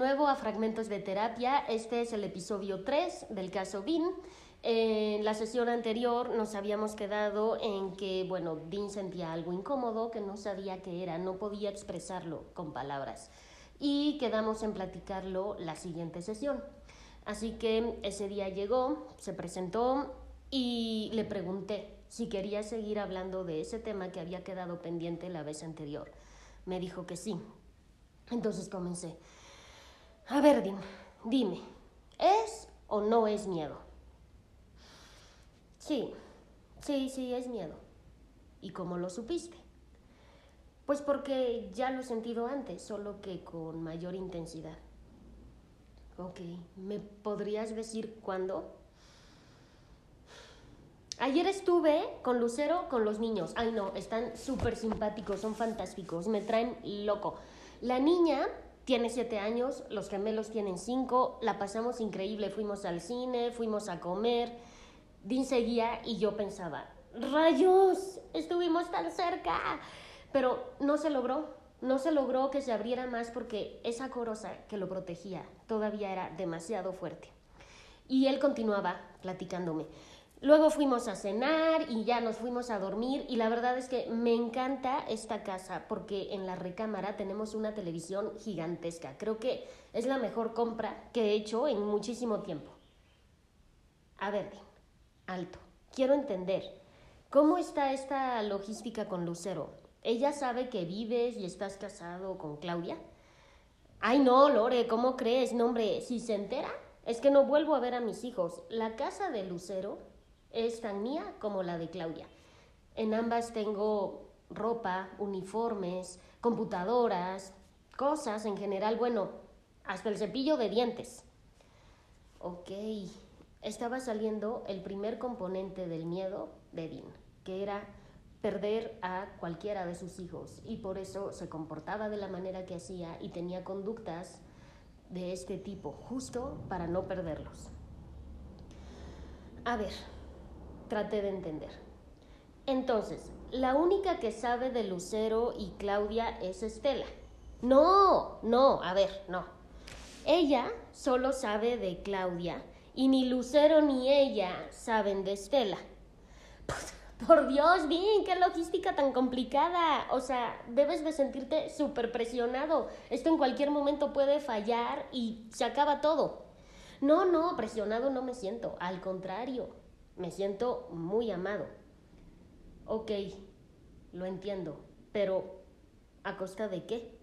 nuevo a Fragmentos de Terapia. Este es el episodio 3 del caso Dean. En la sesión anterior nos habíamos quedado en que, bueno, Dean sentía algo incómodo, que no sabía qué era, no podía expresarlo con palabras. Y quedamos en platicarlo la siguiente sesión. Así que ese día llegó, se presentó y le pregunté si quería seguir hablando de ese tema que había quedado pendiente la vez anterior. Me dijo que sí. Entonces comencé. A ver, dime, dime, ¿es o no es miedo? Sí, sí, sí, es miedo. ¿Y cómo lo supiste? Pues porque ya lo he sentido antes, solo que con mayor intensidad. Ok, ¿me podrías decir cuándo? Ayer estuve con Lucero con los niños. Ay no, están súper simpáticos, son fantásticos, me traen loco. La niña tiene siete años, los gemelos tienen cinco, la pasamos increíble, fuimos al cine, fuimos a comer, Dean seguía y yo pensaba, rayos, estuvimos tan cerca, pero no se logró, no se logró que se abriera más porque esa corosa que lo protegía todavía era demasiado fuerte. Y él continuaba platicándome. Luego fuimos a cenar y ya nos fuimos a dormir y la verdad es que me encanta esta casa porque en la recámara tenemos una televisión gigantesca. Creo que es la mejor compra que he hecho en muchísimo tiempo. A ver, alto, quiero entender, ¿cómo está esta logística con Lucero? ¿Ella sabe que vives y estás casado con Claudia? Ay, no, Lore, ¿cómo crees? No, hombre, si se entera, es que no vuelvo a ver a mis hijos. La casa de Lucero es tan mía como la de Claudia. En ambas tengo ropa, uniformes, computadoras, cosas en general, bueno, hasta el cepillo de dientes. Ok, estaba saliendo el primer componente del miedo de Dean, que era perder a cualquiera de sus hijos y por eso se comportaba de la manera que hacía y tenía conductas de este tipo, justo para no perderlos. A ver, traté de entender. Entonces, la única que sabe de Lucero y Claudia es Estela. No, no, a ver, no. Ella solo sabe de Claudia y ni Lucero ni ella saben de Estela. Por Dios, bien, qué logística tan complicada. O sea, debes de sentirte súper presionado. Esto en cualquier momento puede fallar y se acaba todo. No, no, presionado no me siento. Al contrario, me siento muy amado. Ok, lo entiendo, pero ¿a costa de qué?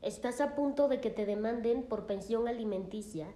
Estás a punto de que te demanden por pensión alimenticia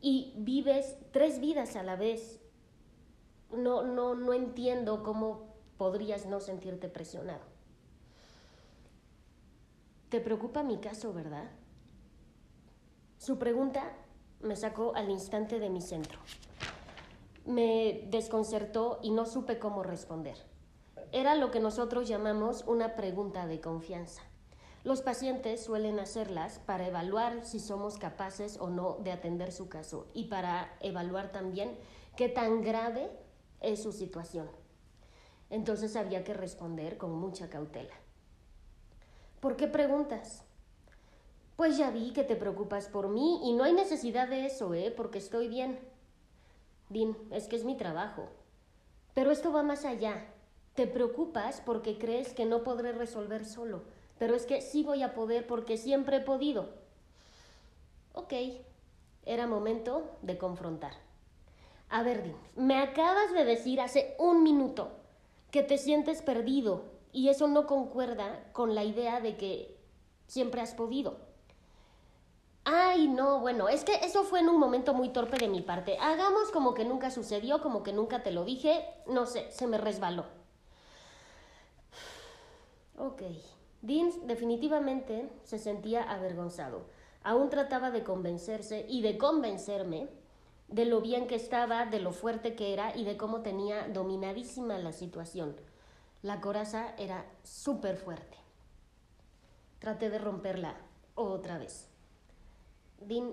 y vives tres vidas a la vez. No, no, no entiendo cómo podrías no sentirte presionado. Te preocupa mi caso, ¿verdad? Su pregunta me sacó al instante de mi centro me desconcertó y no supe cómo responder. Era lo que nosotros llamamos una pregunta de confianza. Los pacientes suelen hacerlas para evaluar si somos capaces o no de atender su caso y para evaluar también qué tan grave es su situación. Entonces había que responder con mucha cautela. ¿Por qué preguntas? Pues ya vi que te preocupas por mí y no hay necesidad de eso, ¿eh? Porque estoy bien. Dean, es que es mi trabajo. Pero esto va más allá. Te preocupas porque crees que no podré resolver solo, pero es que sí voy a poder porque siempre he podido. Ok, era momento de confrontar. A ver, Dean, me acabas de decir hace un minuto que te sientes perdido y eso no concuerda con la idea de que siempre has podido. Ay, no, bueno, es que eso fue en un momento muy torpe de mi parte. Hagamos como que nunca sucedió, como que nunca te lo dije. No sé, se me resbaló. Ok. Dean definitivamente se sentía avergonzado. Aún trataba de convencerse y de convencerme de lo bien que estaba, de lo fuerte que era y de cómo tenía dominadísima la situación. La coraza era súper fuerte. Traté de romperla otra vez. Dean,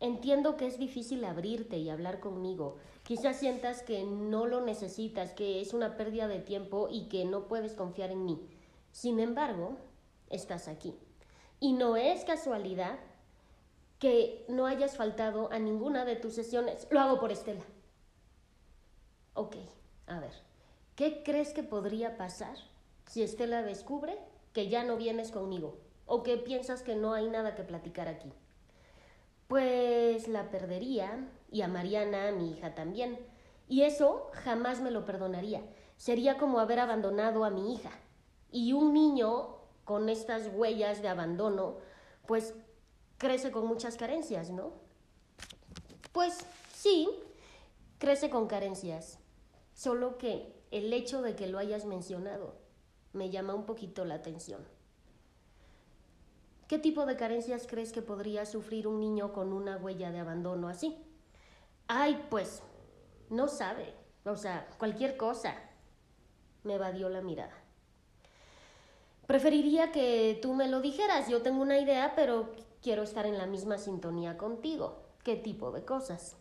entiendo que es difícil abrirte y hablar conmigo. Quizás sientas que no lo necesitas, que es una pérdida de tiempo y que no puedes confiar en mí. Sin embargo, estás aquí. Y no es casualidad que no hayas faltado a ninguna de tus sesiones. Lo hago por Estela. Ok, a ver, ¿qué crees que podría pasar si Estela descubre que ya no vienes conmigo o que piensas que no hay nada que platicar aquí? Pues la perdería y a Mariana, mi hija también. Y eso jamás me lo perdonaría. Sería como haber abandonado a mi hija. Y un niño con estas huellas de abandono, pues crece con muchas carencias, ¿no? Pues sí, crece con carencias. Solo que el hecho de que lo hayas mencionado me llama un poquito la atención. ¿Qué tipo de carencias crees que podría sufrir un niño con una huella de abandono así? Ay, pues, no sabe. O sea, cualquier cosa. Me evadió la mirada. Preferiría que tú me lo dijeras. Yo tengo una idea, pero quiero estar en la misma sintonía contigo. ¿Qué tipo de cosas?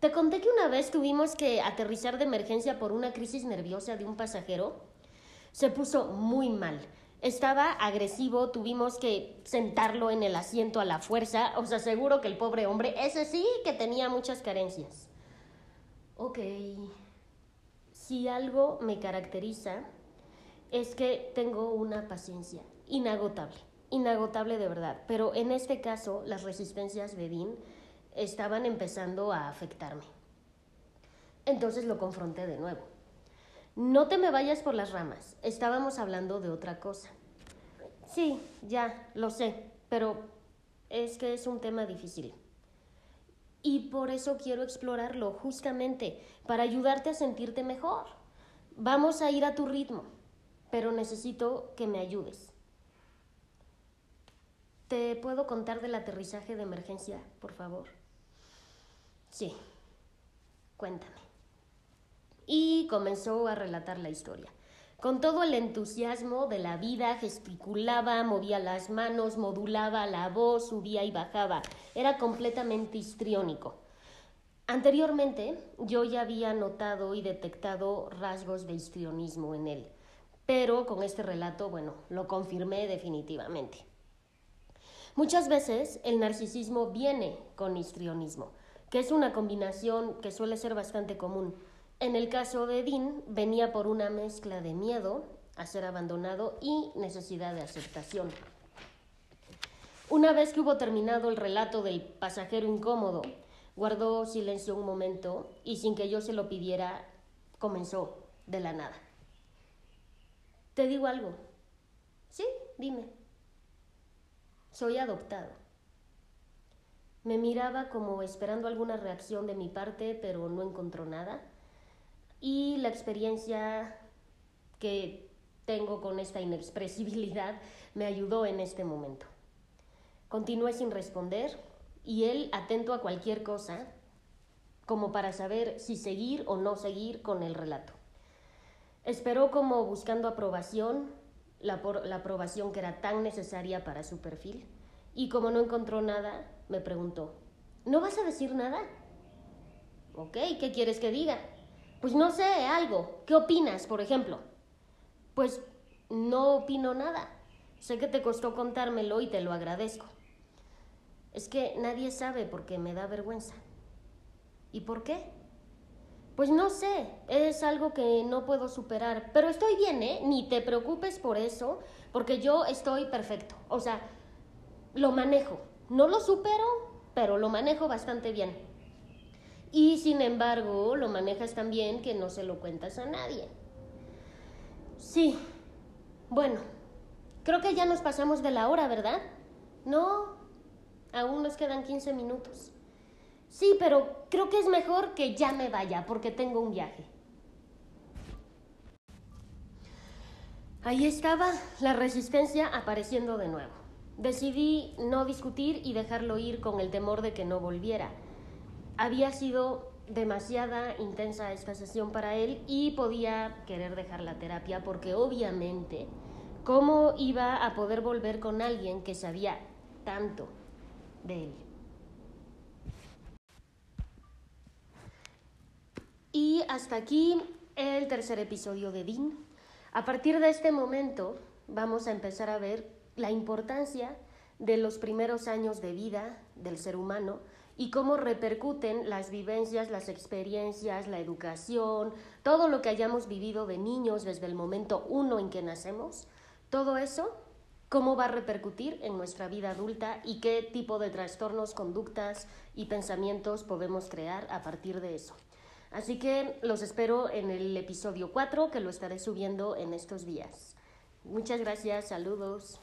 Te conté que una vez tuvimos que aterrizar de emergencia por una crisis nerviosa de un pasajero. Se puso muy mal. Estaba agresivo, tuvimos que sentarlo en el asiento a la fuerza. Os aseguro que el pobre hombre, ese sí que tenía muchas carencias. Ok, si algo me caracteriza es que tengo una paciencia inagotable, inagotable de verdad, pero en este caso las resistencias de Dean estaban empezando a afectarme. Entonces lo confronté de nuevo. No te me vayas por las ramas, estábamos hablando de otra cosa. Sí, ya, lo sé, pero es que es un tema difícil. Y por eso quiero explorarlo, justamente, para ayudarte a sentirte mejor. Vamos a ir a tu ritmo pero necesito que me ayudes. ¿Te puedo contar del aterrizaje de emergencia, por favor? Sí, cuéntame. Y comenzó a relatar la historia. Con todo el entusiasmo de la vida, gesticulaba, movía las manos, modulaba la voz, subía y bajaba. Era completamente histriónico. Anteriormente, yo ya había notado y detectado rasgos de histrionismo en él pero con este relato, bueno, lo confirmé definitivamente. Muchas veces el narcisismo viene con histrionismo, que es una combinación que suele ser bastante común. En el caso de Dean, venía por una mezcla de miedo a ser abandonado y necesidad de aceptación. Una vez que hubo terminado el relato del pasajero incómodo, guardó silencio un momento y sin que yo se lo pidiera, comenzó de la nada. Te digo algo. Sí, dime. Soy adoptado. Me miraba como esperando alguna reacción de mi parte, pero no encontró nada. Y la experiencia que tengo con esta inexpresibilidad me ayudó en este momento. Continué sin responder y él atento a cualquier cosa, como para saber si seguir o no seguir con el relato. Esperó como buscando aprobación, la, la, aprobación que era tan necesaria para su perfil, y como no encontró nada, me preguntó, ¿no vas a decir nada? Ok, ¿qué quieres que diga? Pues no sé, algo. ¿Qué opinas, por ejemplo? Pues no opino nada. Sé que te costó contármelo y te lo agradezco. Es que nadie sabe porque me da vergüenza. ¿Y por qué? Pues no sé, es algo que no puedo superar, pero estoy bien, ¿eh? Ni te preocupes por eso, porque yo estoy perfecto. O sea, lo manejo. No lo supero, pero lo manejo bastante bien. Y sin embargo, lo manejas tan bien que no se lo cuentas a nadie. Sí. Bueno, creo que ya nos pasamos de la hora, ¿verdad? No, aún nos quedan 15 minutos. Sí, pero creo que es mejor que ya me vaya porque tengo un viaje. Ahí estaba la resistencia apareciendo de nuevo. Decidí no discutir y dejarlo ir con el temor de que no volviera. Había sido demasiada intensa esta sesión para él y podía querer dejar la terapia porque obviamente, ¿cómo iba a poder volver con alguien que sabía tanto de él? Y hasta aquí el tercer episodio de Dean. A partir de este momento vamos a empezar a ver la importancia de los primeros años de vida del ser humano y cómo repercuten las vivencias, las experiencias, la educación, todo lo que hayamos vivido de niños desde el momento uno en que nacemos, todo eso, cómo va a repercutir en nuestra vida adulta y qué tipo de trastornos, conductas y pensamientos podemos crear a partir de eso. Así que los espero en el episodio 4 que lo estaré subiendo en estos días. Muchas gracias, saludos.